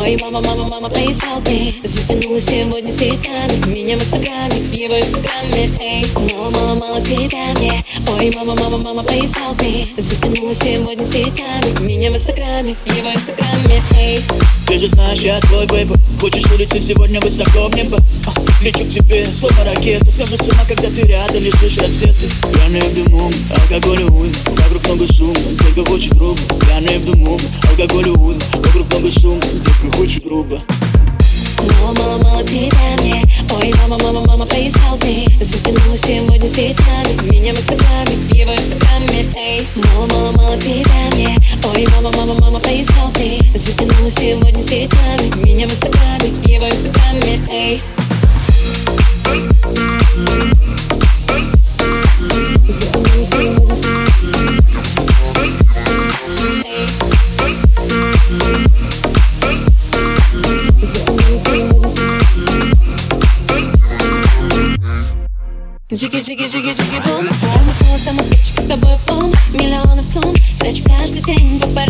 Ой, мама, мама, мама, please help me Затянула сегодня сетями Меня в инстаграме, его инстаграме Эй, мало тебя мне Ой, мама, мама, мама, please help me сегодня сетями Меня в инстаграме, его инстаграме ты же знаешь, я твой бэйб Хочешь улететь сегодня высоко в небо а, Лечу к тебе, словно ракета Схожу с ума, когда ты рядом лежишь рассветы. Пьяный в дыму, алкоголь уйм Вокруг много шума, только очень грубо. Пьяный в дыму, алкоголь уйм Вокруг много шума, только очень грубо. Мама, мало тебя мне. Ой, мама, мама, мама, please help me. Затянула сегодня сетями Меня в инстаграме, его инстаграме Эй, мама, мало тебя мне. Ой, мама, мама, мама, please help me Сегодня сетями Меня в инстаграме, его инстаграме Эй. Жиги, жиги, жиги, жиги, бум. Мы снова самопитчик с тобой бум. Миллионов сумм. Трачу каждый день по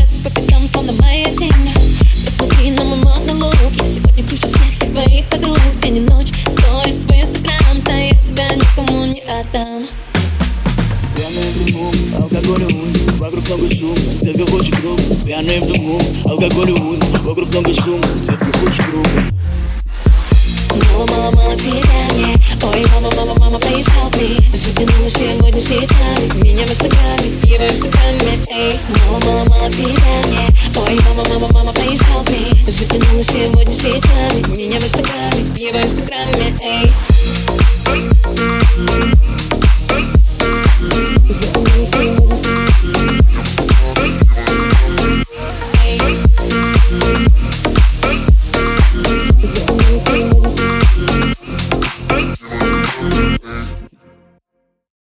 Я сегодня кручу всех, всех твоих подруг. День и ночь, сторис в инстаграм я тебя никому не отдам. Пьяный в дыму, алкоголь уйм Вокруг много шума, только очень грубо Пьяный в дыму, алкоголь уйм Вокруг много шума, только очень грубо. Мама, мама, тебя мне Ой, мама, мама, мама, please help me. Затянула сегодня сетями Меня в инстаграме, его в инстаграме Эй, мама, мама, тебя мне Ой, мама, мама, мама, please help me сегодня сетями Меня в инстаграме, его в инстаграме Эй